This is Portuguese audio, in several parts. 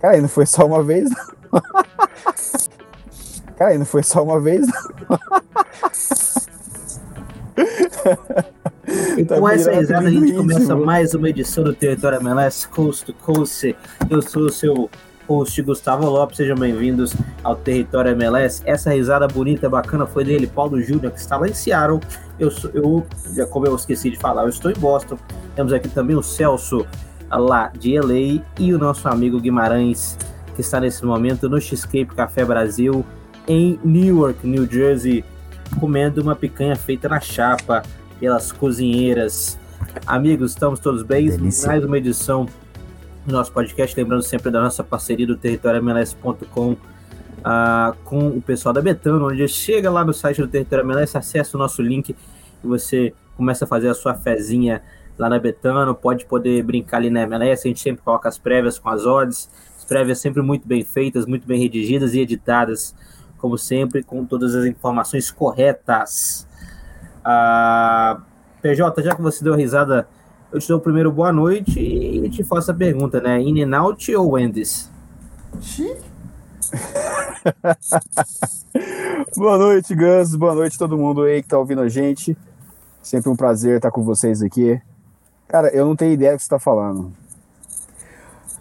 Cara, não foi só uma vez. Cara, não foi só uma vez. E tá com essa risada a gente começa mais uma edição do Território MLS Coast to Coast. Eu sou o seu host Gustavo Lopes, sejam bem-vindos ao Território MLS. Essa risada bonita, bacana foi dele, Paulo Júnior, que está lá em Seattle. Eu, eu, como eu esqueci de falar, eu estou em Boston. Temos aqui também o Celso, lá de LA, e o nosso amigo Guimarães, que está nesse momento no Cheesecake Café Brasil, em Newark, New Jersey, comendo uma picanha feita na chapa pelas cozinheiras. Amigos, estamos todos bem? Delícia. Mais uma edição do nosso podcast, lembrando sempre da nossa parceria do territóriomls.com uh, ah, com o pessoal da Betano, onde chega lá no site do Território MLS, acessa o nosso link e você começa a fazer a sua fezinha lá na Betano, pode poder brincar ali na MLS, a gente sempre coloca as prévias com as odds, as prévias sempre muito bem feitas, muito bem redigidas e editadas, como sempre, com todas as informações corretas. Ah, PJ, já que você deu risada, eu te dou o primeiro boa noite e te faço a pergunta, né? In and out ou Wendy's? boa noite, Gus. Boa noite todo mundo aí que tá ouvindo a gente. Sempre um prazer estar com vocês aqui. Cara, eu não tenho ideia do que você tá falando.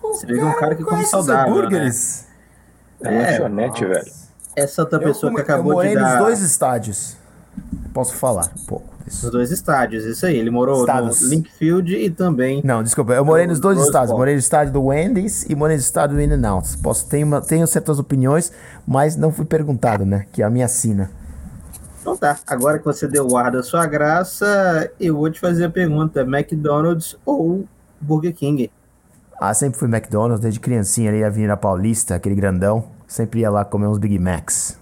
Você vê um cara que come saudável, hambúrgueres. Né? É, lanchonete, velho. Essa outra pessoa eu, que acabou eu de dar... nos dois estádios. Posso falar um pouco. Nos dois estádios, isso aí. Ele morou Estados. no Linkfield e também. Não, desculpa. Eu morei nos dois no estádios. Morei no estádio do Wendy's e morei no estádio do In-N-Out. Posso, tenho, tenho certas opiniões, mas não fui perguntado, né? Que é a minha sina. Então tá. Agora que você deu o ar da sua graça, eu vou te fazer a pergunta: McDonald's ou Burger King? Ah, sempre fui McDonald's, desde criancinha ali, Avenida Paulista, aquele grandão. Sempre ia lá comer uns Big Macs.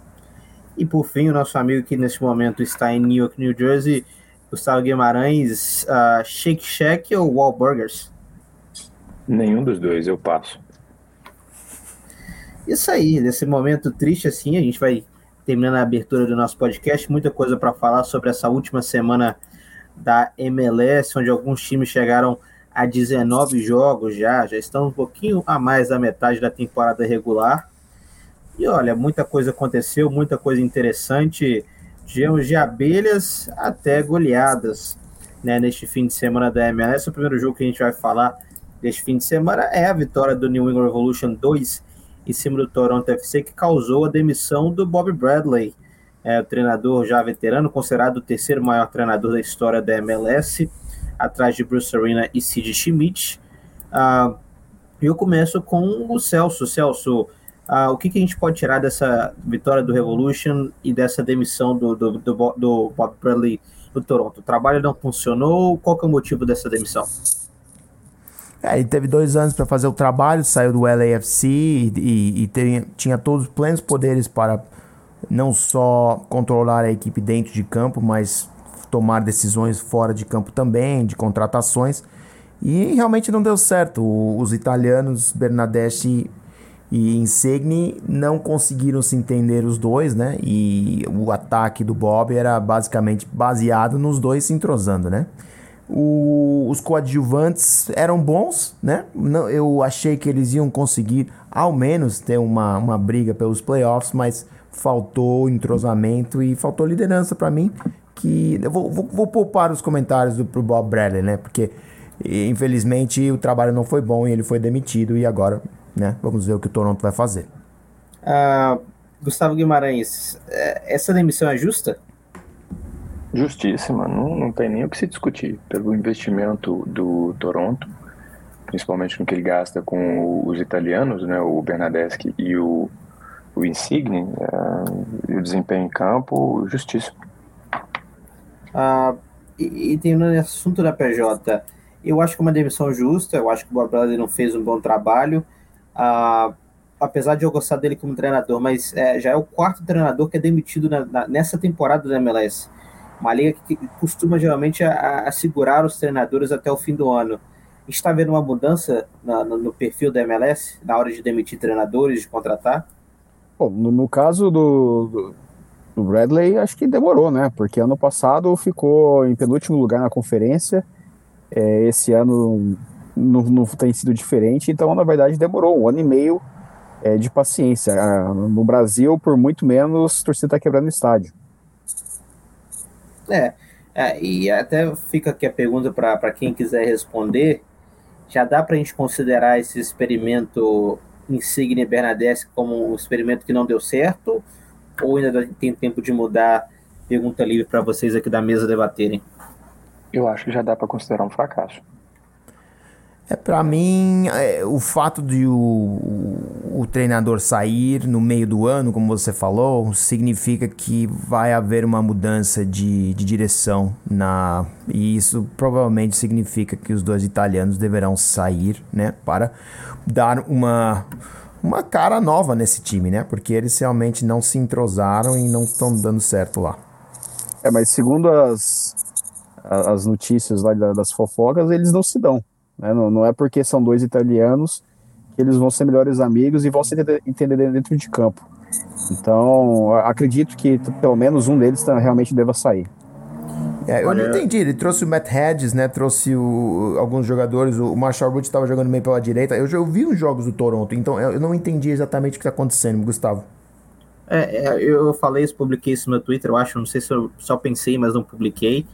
E por fim, o nosso amigo que neste momento está em New York, New Jersey, Gustavo Guimarães, uh, Shake Shack ou Wahlburgers? Nenhum dos dois, eu passo. Isso aí, nesse momento triste assim, a gente vai terminando a abertura do nosso podcast, muita coisa para falar sobre essa última semana da MLS, onde alguns times chegaram a 19 jogos já, já estão um pouquinho a mais da metade da temporada regular. E olha, muita coisa aconteceu, muita coisa interessante. Tivemos de abelhas até goleadas né, neste fim de semana da MLS. O primeiro jogo que a gente vai falar deste fim de semana é a vitória do New England Revolution 2 em cima do Toronto FC, que causou a demissão do Bob Bradley, é, o treinador já veterano, considerado o terceiro maior treinador da história da MLS, atrás de Bruce Arena e Sid Schmidt. Ah, eu começo com o Celso. Celso, Uh, o que, que, a gente pode tirar dessa vitória do Revolution e dessa demissão do, do, do, do Bob Bradley do Toronto? O trabalho não funcionou? Qual é o motivo dessa demissão? É, ele teve dois anos para fazer o trabalho, saiu do LAFC e, e, e tem, tinha todos os plenos poderes para não só controlar a equipe dentro de campo, mas tomar decisões fora de campo também, de contratações. E realmente não deu certo. Os italianos, Bernadette e Insigne não conseguiram se entender os dois, né? E o ataque do Bob era basicamente baseado nos dois se entrosando, né? O, os coadjuvantes eram bons, né? Não, eu achei que eles iam conseguir ao menos ter uma, uma briga pelos playoffs, mas faltou entrosamento e faltou liderança para mim. Que eu vou, vou, vou, poupar os comentários do pro Bob Bradley, né? Porque infelizmente o trabalho não foi bom e ele foi demitido e agora né? Vamos ver o que o Toronto vai fazer. Uh, Gustavo Guimarães, é, essa demissão é justa? Justíssima, não, não tem nem o que se discutir. Pelo investimento do Toronto, principalmente no que ele gasta com os italianos, né, o Bernadeschi e o, o Insigne, é, e o desempenho em campo, justíssimo. Uh, e, e um assunto da PJ, eu acho que é uma demissão justa, eu acho que o Bob Bradley não fez um bom trabalho, ah, apesar de eu gostar dele como treinador, mas é, já é o quarto treinador que é demitido na, na, nessa temporada da MLS. Uma liga que costuma geralmente a, a segurar os treinadores até o fim do ano. Está vendo uma mudança na, no, no, perfil da MLS na hora de demitir treinadores, de contratar? Bom, no, no caso do, do, do, Bradley, acho que demorou, né? Porque ano passado ficou em penúltimo lugar na conferência. É, esse ano não, não tem sido diferente, então na verdade demorou um ano e meio é, de paciência. Ah, no Brasil, por muito menos, a torcida está quebrando estádio. É, é, e até fica aqui a pergunta para quem quiser responder. Já dá para a gente considerar esse experimento Insigne Bernadette como um experimento que não deu certo? Ou ainda tem tempo de mudar? Pergunta livre para vocês aqui da mesa debaterem. Eu acho que já dá para considerar um fracasso. É, para mim, é, o fato de o, o, o, treinador sair no meio do ano, como você falou, significa que vai haver uma mudança de, de direção na e isso provavelmente significa que os dois italianos deverão sair, né, para dar uma uma cara nova nesse time, né? Porque eles realmente não se entrosaram e não estão dando certo lá. É, mas segundo as as notícias lá das fofocas, eles não se dão. Né? Não, não é porque são dois italianos que eles vão ser melhores amigos e vão se entender dentro de campo. Então, acredito que pelo menos um deles tá, realmente deva sair. É, eu não entendi. Ele trouxe o Matt Hedges, né? Trouxe o, alguns jogadores. O Marshall Root estava jogando meio pela direita. Eu já vi os jogos do Toronto, então eu não entendi exatamente o que está acontecendo, Gustavo. É, é, eu falei isso, publiquei isso no Twitter, eu acho. Não sei se eu só pensei, mas não publiquei.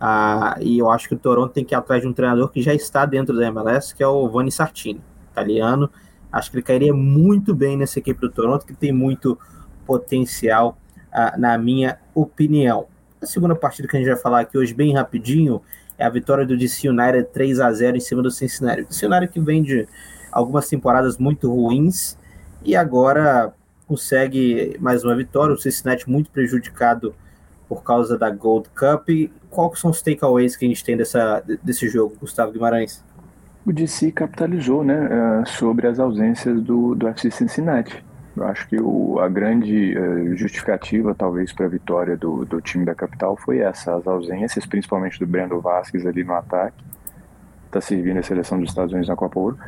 Ah, e eu acho que o Toronto tem que ir atrás de um treinador que já está dentro da MLS, que é o Vani Sartini, italiano. Acho que ele cairia muito bem nessa equipe do Toronto, que tem muito potencial, ah, na minha opinião. A segunda partida que a gente vai falar aqui hoje, bem rapidinho, é a vitória do DC United 3 a 0 em cima do Cincinnati. O DC United que vem de algumas temporadas muito ruins e agora consegue mais uma vitória. O Cincinnati muito prejudicado por causa da Gold Cup. Quais são os takeaways que a gente tem dessa, desse jogo, Gustavo Guimarães? O DC capitalizou né, eh, sobre as ausências do, do FC Cincinnati. Eu acho que o, a grande uh, justificativa, talvez, para a vitória do, do time da capital foi essa, as ausências, principalmente do Brendo Vasquez ali no ataque, está servindo a seleção dos Estados Unidos na Copa Ouro,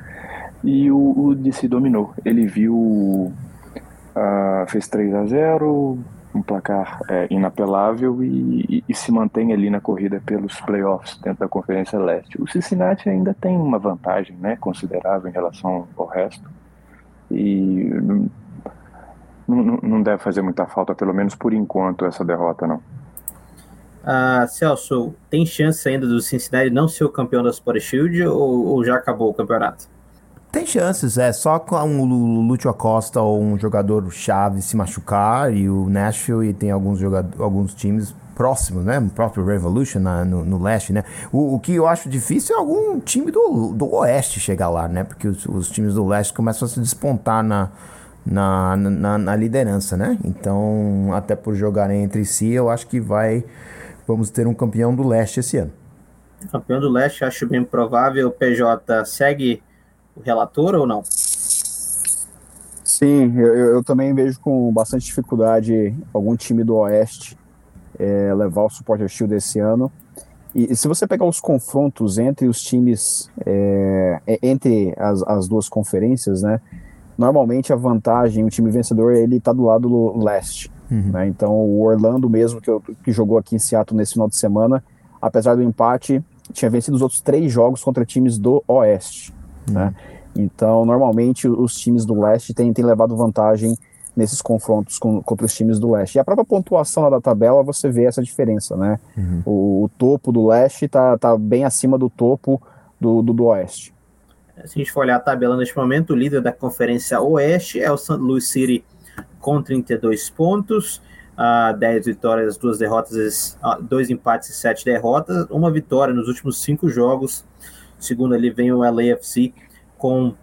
e o, o DC dominou. Ele viu, uh, fez 3 a 0 um placar é, inapelável e, e, e, se mantém ali na corrida pelos playoffs dentro da Conferência Leste. O Cincinnati ainda tem uma vantagem né, considerável em relação ao resto e não, não deve fazer muita falta, pelo menos por enquanto, essa derrota não. Ah, Celso, tem chance ainda do Cincinnati não ser o campeão da Sport Shield ou, ou já acabou o campeonato? Tem chances, é só com o Lúcio Acosta ou um jogador chave se machucar e o Nashville e tem alguns jogadores, alguns times próximos, né? O próprio Revolution na, no, no, leste, né? O, o, que eu acho difícil é algum time do, do oeste chegar lá, né? Porque os, os times do leste começam a se despontar na, na, na, na, liderança, né? Então, até por jogarem entre si, eu acho que vai vamos ter um campeão do leste esse ano. Campeão do leste, acho bem provável. O PJ segue o relator ou não? Sim, eu, eu também vejo com bastante dificuldade algum time do Oeste é, levar o Supporter Shield esse ano. E, e, se você pegar os confrontos entre os times, é, entre as, as duas conferências, né? Normalmente a vantagem, o time vencedor, ele está do lado do leste. Uhum. Né, então o Orlando mesmo, que, eu, que jogou aqui em Seattle nesse final de semana, apesar do empate, tinha vencido os outros três jogos contra times do Oeste. Né? Então, normalmente, os times do leste têm, têm levado vantagem nesses confrontos com, contra os times do leste. E a própria pontuação da tabela, você vê essa diferença, né? Uhum. O, o, topo do leste está tá bem acima do topo do, do, do, oeste. Se a gente for olhar a tabela neste momento, o líder da conferência oeste é o St. Louis City com 32 pontos, uh, 10 vitórias, duas derrotas, uh, dois empates e sete derrotas, uma vitória nos últimos cinco jogos Segundo ali vem o LAFC com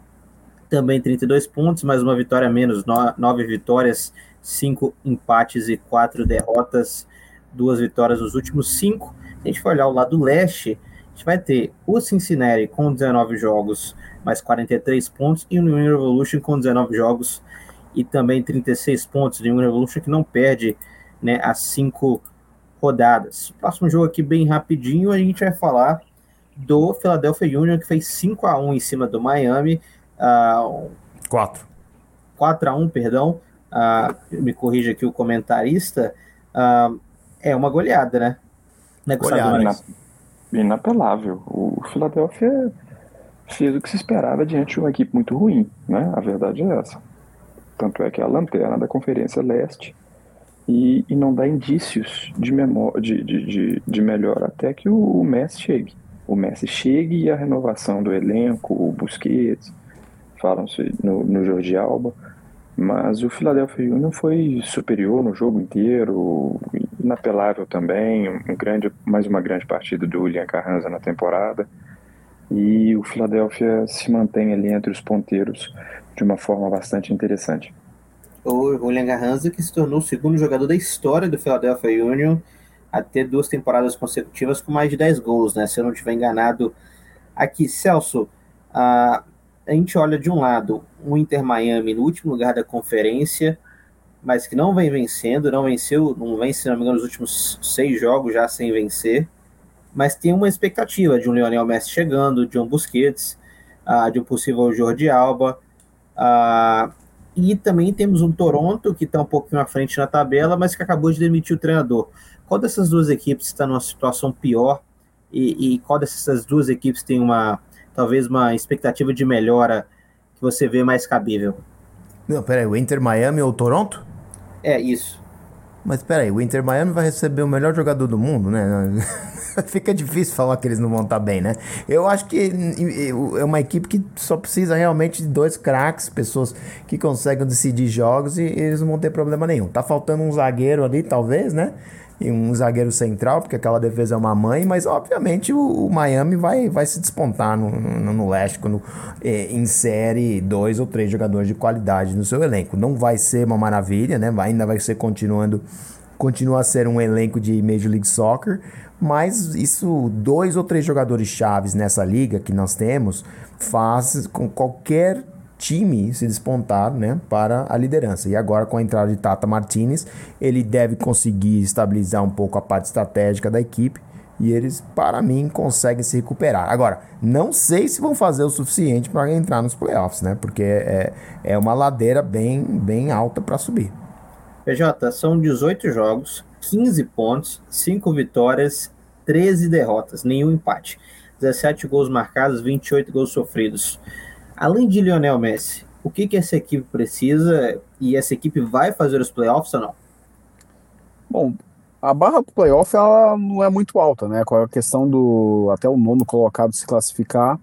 também 32 pontos, mais uma vitória menos, nove vitórias, cinco empates e quatro derrotas, duas vitórias nos últimos cinco. Se a gente for olhar o lado leste, a gente vai ter o Cincinnati com 19 jogos, mais 43 pontos, e o New England Revolution com 19 jogos e também 36 pontos. New England Revolution que não perde né, as cinco rodadas. Próximo jogo aqui bem rapidinho, a gente vai falar do Philadelphia Union, que fez 5 a 1 em cima do Miami. Uh, 4. 4 a 1 perdão. Uh, me corrija aqui o comentarista. Uh, é uma goleada, né? né goleada, inapelável. O Philadelphia fez o que se esperava diante de uma equipe muito ruim, né? A verdade é essa. Tanto é que é a lanterna da Conferência Leste e, e não dá indícios de, memória, de, de, de, de melhora até que o Messi chegue. O Messi chegue e a renovação do elenco, o Busquets, falam-se no, no Jordi Alba, mas o Philadelphia Union foi superior no jogo inteiro, inapelável também, um grande, mais uma grande partida do William Carranza na temporada. E o Philadelphia se mantém ali entre os ponteiros de uma forma bastante interessante. O William Carranza que se tornou o segundo jogador da história do Philadelphia Union a ter duas temporadas consecutivas com mais de 10 gols, né? Se eu não estiver enganado. Aqui, Celso, a, a gente olha de um lado o Inter Miami no último lugar da conferência, mas que não vem vencendo, não venceu, não vence, se não me engano, nos últimos seis jogos já sem vencer, mas tem uma expectativa de um Lionel Messi chegando, de um Busquets, uh, de um possível Jordi Alba, uh, e também temos um Toronto que está um pouquinho à frente na tabela, mas que acabou de demitir o treinador. Qual dessas duas equipes está numa situação pior e, e qual dessas duas equipes tem uma talvez uma expectativa de melhora que você vê mais cabível? Não, peraí, o Inter Miami ou Toronto? É, isso. Mas peraí, o Inter Miami vai receber o melhor jogador do mundo, né? Fica difícil falar que eles não vão estar bem, né? Eu acho que é uma equipe que só precisa realmente de dois craques, pessoas que conseguem decidir jogos e eles não vão ter problema nenhum. Tá faltando um zagueiro ali, talvez, né? E um zagueiro central, porque aquela defesa é uma mãe, mas obviamente o, o Miami vai, vai se despontar no, no, no leste quando é, insere dois ou três jogadores de qualidade no seu elenco. Não vai ser uma maravilha, né? Ainda vai ser continuando, continua a ser um elenco de Major League Soccer, mas isso, dois ou três jogadores chaves nessa liga que nós temos, faz com qualquer time se despontar né, para a liderança. E agora, com a entrada de Tata Martinez, ele deve conseguir estabilizar um pouco a parte estratégica da equipe e eles, para mim, conseguem se recuperar. Agora, não sei se vão fazer o suficiente para entrar nos playoffs, né? Porque é, é uma ladeira bem, bem alta para subir. PJ, são 18 jogos, 15 pontos, 5 vitórias, 13 derrotas, nenhum empate. 17 gols marcados, 28 gols sofridos. Além de Lionel Messi, o que, que essa equipe precisa e essa equipe vai fazer os playoffs ou não? Bom, a barra do playoff ela não é muito alta, né? Com a questão do até o nono colocado se classificar.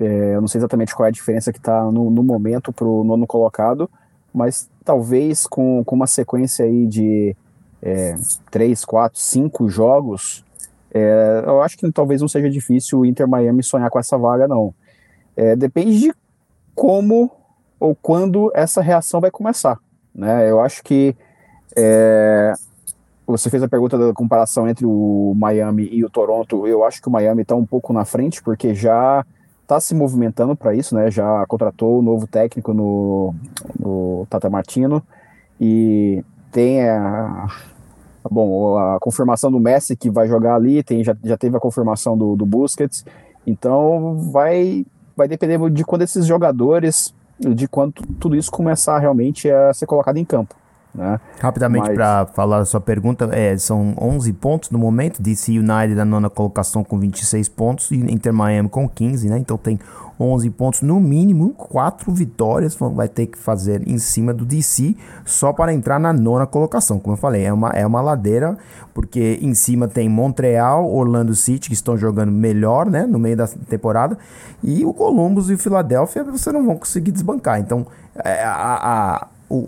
É, eu não sei exatamente qual é a diferença que está no, no, momento para o nono colocado, mas talvez com, com uma sequência aí de é, três, quatro, cinco jogos, é, eu acho que talvez não seja difícil o Inter Miami sonhar com essa vaga, não. É, depende de como ou quando essa reação vai começar. Né? Eu acho que é, você fez a pergunta da comparação entre o Miami e o Toronto. Eu acho que o Miami está um pouco na frente, porque já está se movimentando para isso, né? Já contratou o novo técnico no, no Tata Martino e tem a, bom, a confirmação do Messi que vai jogar ali, tem, já, já teve a confirmação do, do Busquets, então vai vai depender de quando esses jogadores, de quando tudo isso começar realmente a ser colocado em campo. Né? Rapidamente Mas... para falar a sua pergunta, é, são 11 pontos no momento, DC United na nona colocação com 26 pontos e Inter Miami com 15, né? Então tem 11 pontos no mínimo, 4 vitórias vai ter que fazer em cima do DC só para entrar na nona colocação. Como eu falei, é uma, é uma ladeira, porque em cima tem Montreal, Orlando City que estão jogando melhor, né, no meio da temporada, e o Columbus e o Philadelphia você não vão conseguir desbancar. Então, é, a, a o,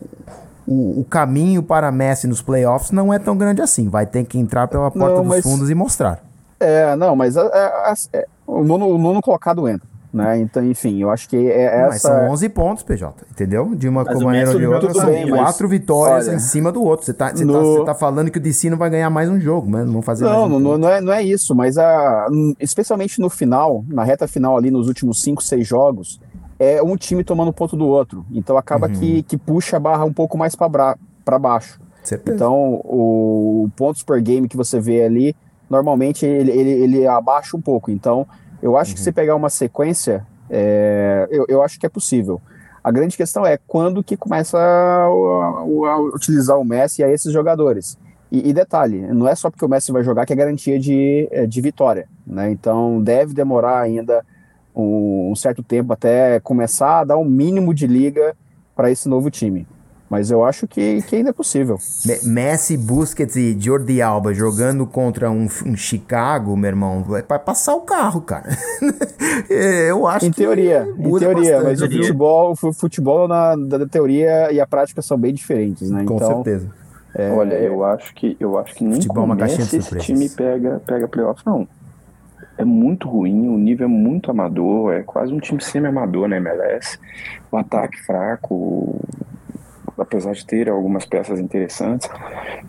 o, o, caminho para Messi nos playoffs não é tão grande assim. Vai ter que entrar pela porta não, mas, dos fundos e mostrar. É, não, mas é, é, é, o, nono, o nono colocado entra. Né? Então, enfim, eu acho que é essa. Mas são 11 pontos, PJ, entendeu? De uma maneira ou de outra, são bem, quatro vitórias olha, em cima do outro. Você tá, no... tá, tá, falando que o DC não vai ganhar mais um jogo, né? Não fazer não, um não, não, é, não é isso, mas a, especialmente no final, na reta final ali, nos últimos 5, 6 jogos, é um time tomando ponto do outro. Então acaba uhum. que, que puxa a barra um pouco mais para baixo. Certeza. Então o, o, pontos per game que você vê ali, normalmente ele, ele, ele abaixa um pouco. Então eu acho uhum. que se pegar uma sequência, é, eu, eu acho que é possível. A grande questão é quando que começa a, a, a utilizar o Messi a esses jogadores. E, e, detalhe, não é só porque o Messi vai jogar que é garantia de, é, de vitória. Né? Então deve demorar ainda um, um certo tempo até começar a dar um mínimo de liga para esse novo time. Mas eu acho que, que ainda é possível. Messi, Busquets e Jordi Alba jogando contra um, um Chicago, meu irmão, vai passar o carro, cara. eu acho em teoria, em teoria, bastante. mas o futebol, o futebol na, da teoria e a prática são bem diferentes, né? Com então, certeza. É, Olha, eu acho que eu acho que nem futebol é começa esse time pega pega playoff não. É muito ruim, o nível é muito amador, é quase um time semi-amador na MLS. O ataque fraco, apesar de ter algumas peças interessantes.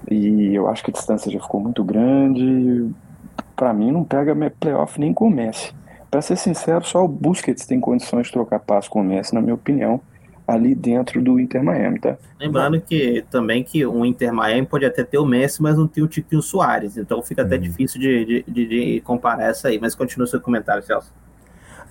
E eu acho que a distância já ficou muito grande. Para mim, não pega playoff nem com o Messi. Para ser sincero, só o Busquets tem condições de trocar passo com o Messi, na minha opinião, ali dentro do Inter Miami, tá? Lembrando que também que o Inter Miami pode até ter o Messi, mas não tem o Tiquinho Soares, então fica até uhum. difícil de, de, de, comparar essa aí. Mas continua seu comentário, Celso.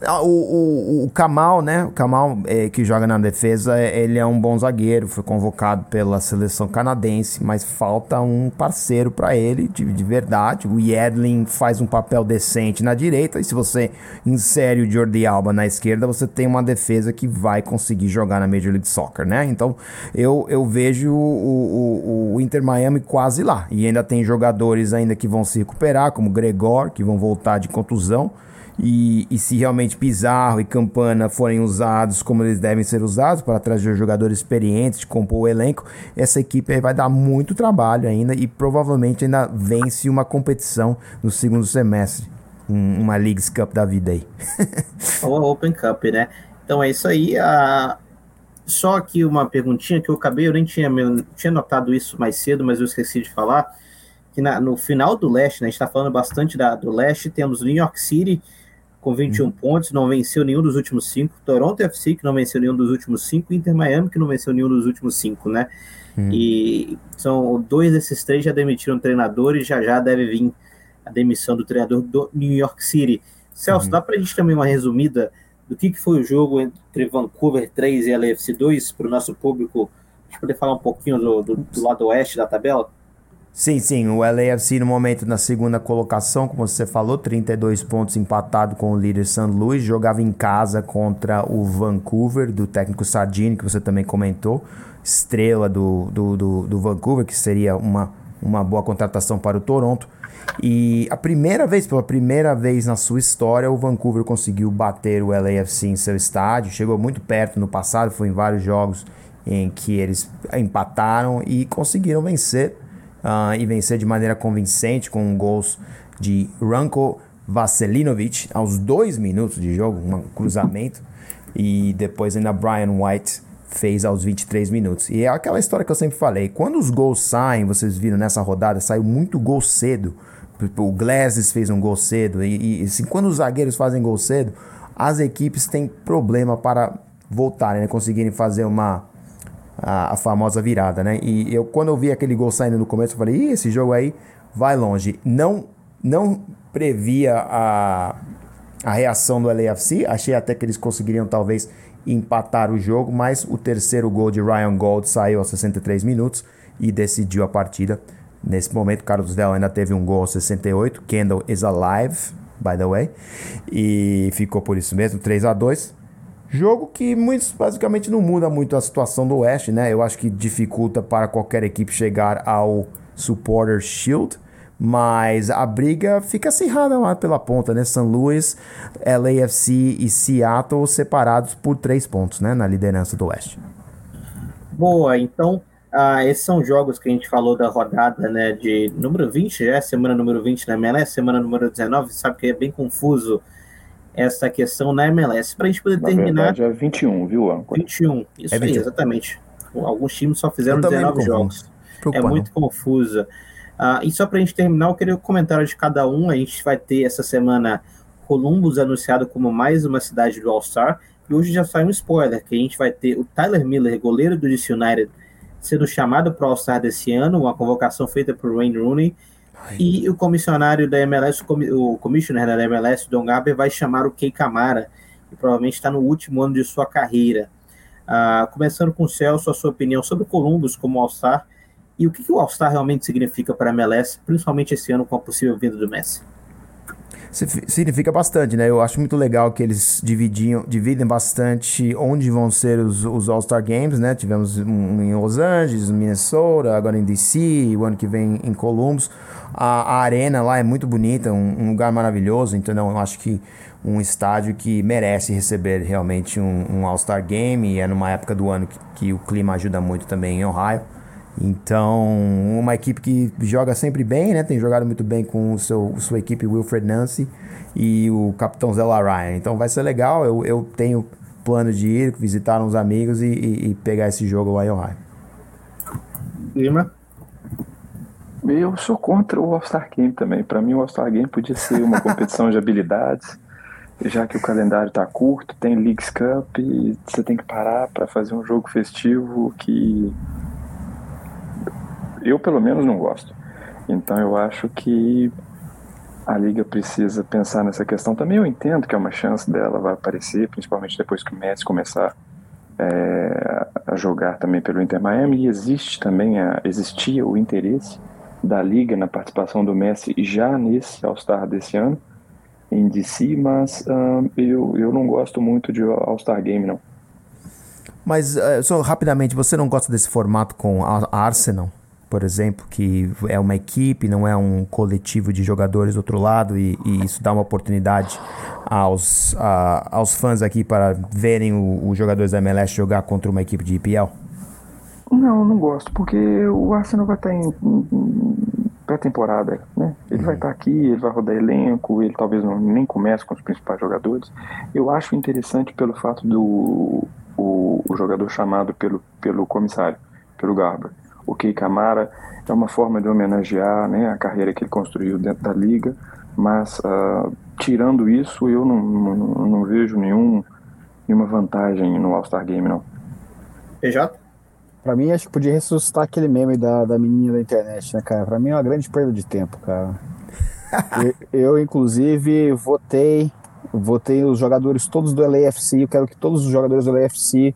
Ah, o, o, o Kamal, né? O Kamal, é, que joga na defesa, ele é um bom zagueiro, foi convocado pela seleção canadense, mas falta um parceiro para ele de, de, verdade. O Yedlin faz um papel decente na direita, e se você insere o Jordi Alba na esquerda, você tem uma defesa que vai conseguir jogar na Major League Soccer, né? Então eu, eu vejo o, o, o Inter Miami quase lá. E ainda tem jogadores ainda que vão se recuperar, como Gregor, que vão voltar de contusão. E, e, se realmente Pizarro e Campana forem usados como eles devem ser usados para trazer jogadores experientes compor o elenco, essa equipe vai dar muito trabalho ainda e provavelmente ainda vence uma competição no segundo semestre. Um, uma Leagues Cup da vida aí. Ou Open Cup, né? Então é isso aí. A... Só aqui uma perguntinha que eu acabei, eu nem tinha, tinha notado isso mais cedo, mas eu esqueci de falar. Que na, no final do leste, né, a gente está falando bastante da, do leste, temos New York City com 21 hum. pontos, não venceu nenhum dos últimos cinco. Toronto FC, que não venceu nenhum dos últimos cinco. Inter Miami, que não venceu nenhum dos últimos cinco, né? Hum. E são dois desses três já demitiram o treinador e já já deve vir a demissão do treinador do New York City. Celso, hum. dá pra gente também uma resumida do que, que foi o jogo entre Vancouver 3 e LFC 2 para o nosso público, a gente poder falar um pouquinho do, do, do lado oeste da tabela? Sim, sim, o LAFC no momento na segunda colocação, como você falou, 32 pontos empatado com o líder St. Louis, jogava em casa contra o Vancouver, do técnico Sardini, que você também comentou, estrela do, do, do, do Vancouver, que seria uma, uma boa contratação para o Toronto. E a primeira vez, pela primeira vez na sua história, o Vancouver conseguiu bater o LAFC em seu estádio, chegou muito perto no passado, foi em vários jogos em que eles empataram e conseguiram vencer uh, e vencer de maneira convincente com gols de Ranko Vaselinovic aos dois minutos de jogo, um cruzamento, e depois ainda Brian White fez aos 23 minutos. E é aquela história que eu sempre falei, quando os gols saem, vocês viram nessa rodada, saiu muito gol cedo. O Glasses fez um gol cedo, e, e assim, quando os zagueiros fazem gol cedo, as equipes têm problema para voltarem, né? conseguirem fazer uma, a, a, famosa virada, né? E eu quando eu vi aquele gol saindo no começo, eu falei, Ih, esse jogo aí vai longe. Não não previa a, a reação do LAFC, achei até que eles conseguiriam talvez empatar o jogo, mas o terceiro gol de Ryan Gold saiu aos 63 minutos e decidiu a partida. Nesse momento, Carlos Vela ainda teve um gol aos 68. Kendall is alive, by the way. E ficou por isso mesmo, 3 a 2 Jogo que basicamente não muda muito a situação do Oeste, né? Eu acho que dificulta para qualquer equipe chegar ao Supporter Shield, mas a briga fica acirrada lá pela ponta, né? St. Louis, LAFC e Seattle separados por três pontos, né? Na liderança do Oeste. Boa, então ah, esses são jogos que a gente falou da rodada, né? De número 20, já é semana número 20 na MLS, semana número 19, sabe que é bem confuso essa questão na MLS. Para a gente poder Na terminar. Verdade, é 21, viu, Anco? 21, isso é 21. aí, exatamente. Alguns times só fizeram 19 jogos. É muito confusa. Uh, e só para a gente terminar, eu queria o um comentário de cada um. A gente vai ter essa semana Columbus anunciado como mais uma cidade do All-Star. E hoje já sai um spoiler, que a gente vai ter o Tyler Miller, goleiro do DC United, sendo chamado para o All-Star desse ano, uma convocação feita por Wayne Rooney. E o comissionário da MLS, o commissioner da MLS, Don Gaber, vai chamar o Kei Kamara, que provavelmente está no último ano de sua carreira. Uh, começando com o Celso, a sua opinião sobre o Columbus como All-Star e o que, que o All-Star realmente significa para a MLS, principalmente esse ano com a possível vinda do Messi. Significa bastante, né? Eu acho muito legal que eles dividiam, dividem bastante onde vão ser os, os All-Star Games, né? Tivemos um em Los Angeles, Minnesota, agora em DC, o ano que vem em Columbus. A, a arena lá é muito bonita, um, um, lugar maravilhoso, então eu acho que um estádio que merece receber realmente um, um All-Star Game e é numa época do ano que, que o clima ajuda muito também em Ohio. Então, uma equipe que joga sempre bem, né? Tem jogado muito bem com o seu, sua equipe Wilfred Nancy e o capitão Zé Ryan. Então vai ser legal. Eu, eu tenho plano de ir, visitar uns amigos e, e, e pegar esse jogo lá em Ohio. Lima? Eu sou contra o All-Star Game também. Para mim, o All-Star Game podia ser uma competição de habilidades, já que o calendário está curto, tem Leagues Cup e você tem que parar para fazer um jogo festivo que eu pelo menos não gosto. Então eu acho que a liga precisa pensar nessa questão. Também eu entendo que é uma chance dela vai aparecer, principalmente depois que o Messi começar é, a jogar também pelo Inter Miami. E existe também a, existia o interesse da liga na participação do Messi já nesse All-Star desse ano em DC, mas um, eu, eu não gosto muito de All-Star Game não. Mas uh, só rapidamente, você não gosta desse formato com a Arsenal? Por exemplo, que é uma equipe, não é um coletivo de jogadores do outro lado, e, e isso dá uma oportunidade aos, a, aos fãs aqui para verem os jogadores da MLS jogar contra uma equipe de IPL? Não, não gosto, porque o Arsenal vai estar em, em pré-temporada, né? Ele uhum. vai estar aqui, ele vai rodar elenco, ele talvez não, nem comece com os principais jogadores. Eu acho interessante pelo fato do o, o jogador chamado pelo, pelo comissário, pelo Garber o Kei Kamara é uma forma de homenagear né, a carreira que ele construiu dentro da liga, mas uh, tirando isso, eu não, não, não, vejo nenhum, nenhuma vantagem no All-Star Game, não. PJ? Pra mim, acho que podia ressuscitar aquele meme da, da menina da internet, né, cara? Pra mim é uma grande perda de tempo, cara. eu, eu, inclusive, votei, votei os jogadores todos do LAFC. Eu quero que todos os jogadores do LAFC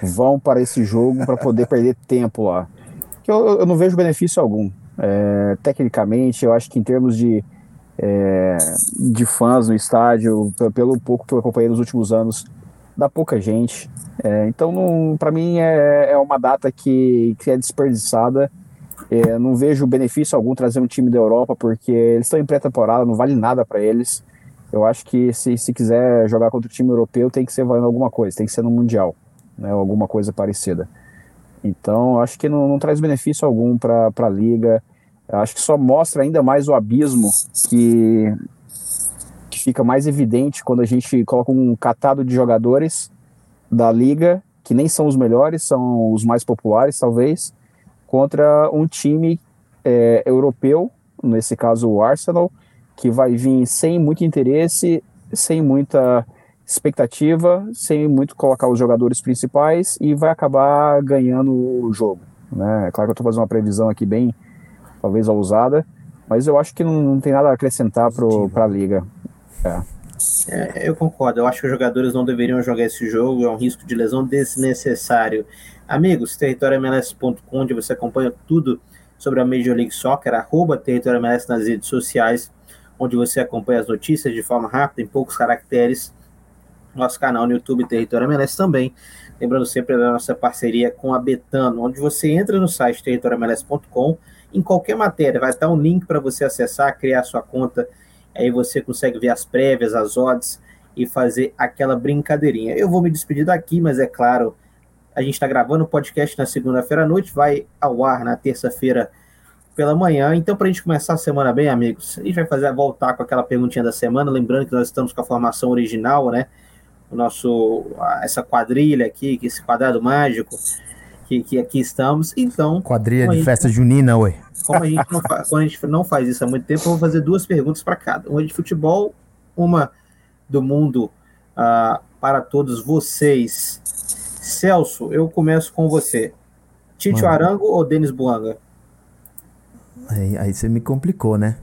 vão para esse jogo para poder perder tempo lá que eu, eu não vejo benefício algum. É, tecnicamente, eu acho que em termos de, é, de fãs no estádio, pelo pouco que eu acompanhei nos últimos anos, dá pouca gente. É, então, para mim, é, é uma data que, que é desperdiçada. É, não vejo benefício algum trazer um time da Europa, porque eles estão em pré-temporada, não vale nada para eles. Eu acho que se, se quiser jogar contra o time europeu, tem que ser valendo alguma coisa, tem que ser no Mundial, né, alguma coisa parecida. Então, acho que não, não traz benefício algum para a liga. Acho que só mostra ainda mais o abismo que, que fica mais evidente quando a gente coloca um catado de jogadores da liga, que nem são os melhores, são os mais populares, talvez, contra um time é, europeu, nesse caso o Arsenal, que vai vir sem muito interesse, sem muita expectativa, sem muito colocar os jogadores principais e vai acabar ganhando o jogo. Né? É claro que eu estou fazendo uma previsão aqui bem, talvez ousada, mas eu acho que não, não tem nada a acrescentar para a liga. É. É, eu concordo, eu acho que os jogadores não deveriam jogar esse jogo, é um risco de lesão desnecessário. Amigos, territoriomls.com, onde você acompanha tudo sobre a Major League Soccer, arroba territoriomls nas redes sociais, onde você acompanha as notícias de forma rápida, em poucos caracteres nosso canal no YouTube Território MLS também. Lembrando sempre da nossa parceria com a Betano, onde você entra no site territoriomls.com, em qualquer matéria vai estar um link para você acessar, criar sua conta, aí você consegue ver as prévias, as odds e fazer aquela brincadeirinha. Eu vou me despedir daqui, mas é claro, a gente está gravando o podcast na segunda-feira à noite, vai ao ar na terça-feira pela manhã. Então, para a gente começar a semana bem, amigos, a gente vai fazer voltar com aquela perguntinha da semana, lembrando que nós estamos com a formação original, né? O nosso essa quadrilha aqui, esse quadrado mágico que, que aqui estamos. Então, quadrilha de gente, festa junina, oi. Como a gente não faz, a gente não faz isso há muito tempo, eu vou fazer duas perguntas para cada, uma de futebol, uma do mundo uh, para todos vocês. Celso, eu começo com você. Mano. Arango ou Denis Buanga? Aí, aí você me complicou, né?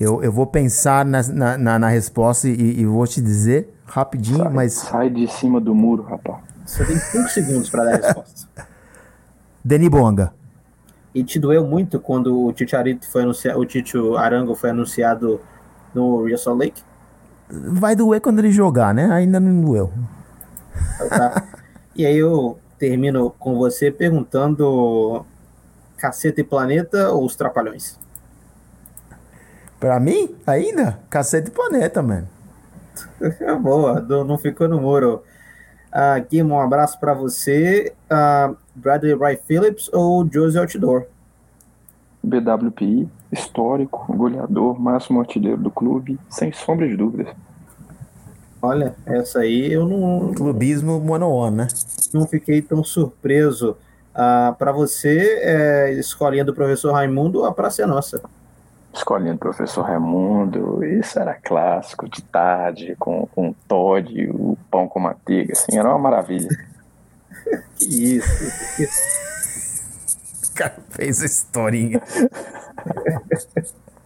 Eu, eu vou pensar na, na, na resposta e, e vou te dizer rapidinho, sai, mas. Sai de cima do muro, rapaz. Você tem 5 segundos para dar a resposta. Deni Bonga. E te doeu muito quando o Tite Arito foi anunciado, o Tite Arango foi anunciado no Real Salt Lake? Vai doer quando ele jogar, né? Ainda não doeu. Tá. e aí eu termino com você perguntando Caceta e Planeta ou Os Trapalhões? Pra mim, ainda? Caceta e Planeta, mano. É boa, não ficou no muro. Uh, Kim, um abraço para você. Uh, Bradley Wright Phillips ou Josie Outdoor? BWPI, histórico, goleador, máximo artilheiro do clube, sem sombra de dúvidas. Olha, essa aí eu não. Clubismo one né? Não fiquei tão surpreso. Uh, para você, é, escolinha do professor Raimundo, a praça é nossa. Escolinha do professor Raimundo, isso era clássico, de tarde, com, com Todd, o pão com manteiga, assim, era uma maravilha. isso, O cara fez a historinha.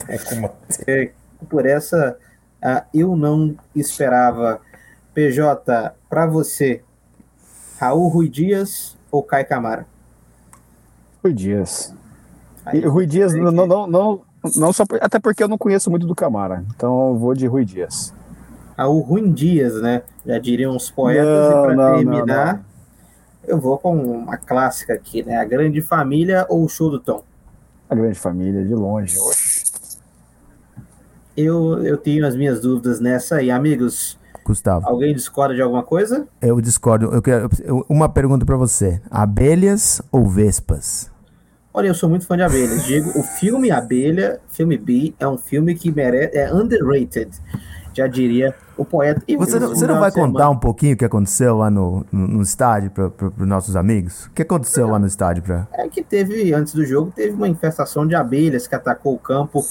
é como... É, por essa, uh, eu não esperava. PJ, para você, Raul Rui Dias ou Caio Camara? Rui Dias. Aí, e Rui Dias não, não, não, não só até porque eu não conheço muito do Camara, então eu vou de Rui Dias. Ah, o Rui Dias, né? Já diriam os poetas. Não, e para terminar, não, eu vou com uma clássica aqui, né? A Grande Família ou o Show do Tom? A Grande Família, de longe. Eu, eu tenho as minhas dúvidas nessa aí. Amigos, Gustavo. Alguém discorda de alguma coisa? Eu discordo. Eu quero uma pergunta para você: abelhas ou vespas? Olha, eu sou muito fã de abelhas. Digo, o filme Abelha, filme B, é um filme que merece, é underrated. Já diria o poeta. E você não, você não vai contar um pouquinho o que aconteceu lá no, no, no estádio para os nossos amigos? O que aconteceu lá no estádio? Pra... É que teve, antes do jogo, teve uma infestação de abelhas que atacou o campo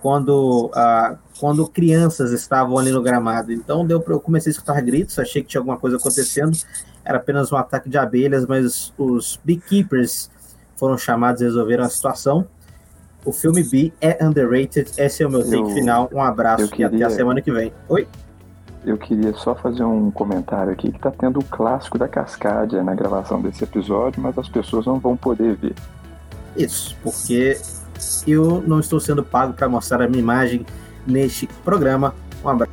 quando, ah, quando crianças estavam ali no gramado. Então deu pra, eu comecei a escutar gritos, achei que tinha alguma coisa acontecendo. Era apenas um ataque de abelhas, mas os beekeepers foram chamados e resolveram a situação. O filme B é underrated. Esse é o meu take final. Um abraço queria, e até a semana que vem. Oi? Eu queria só fazer um comentário aqui que tá tendo o clássico da Cascadia na gravação desse episódio, mas as pessoas não vão poder ver. Isso, porque eu não estou sendo pago para mostrar a minha imagem neste programa. Um abraço.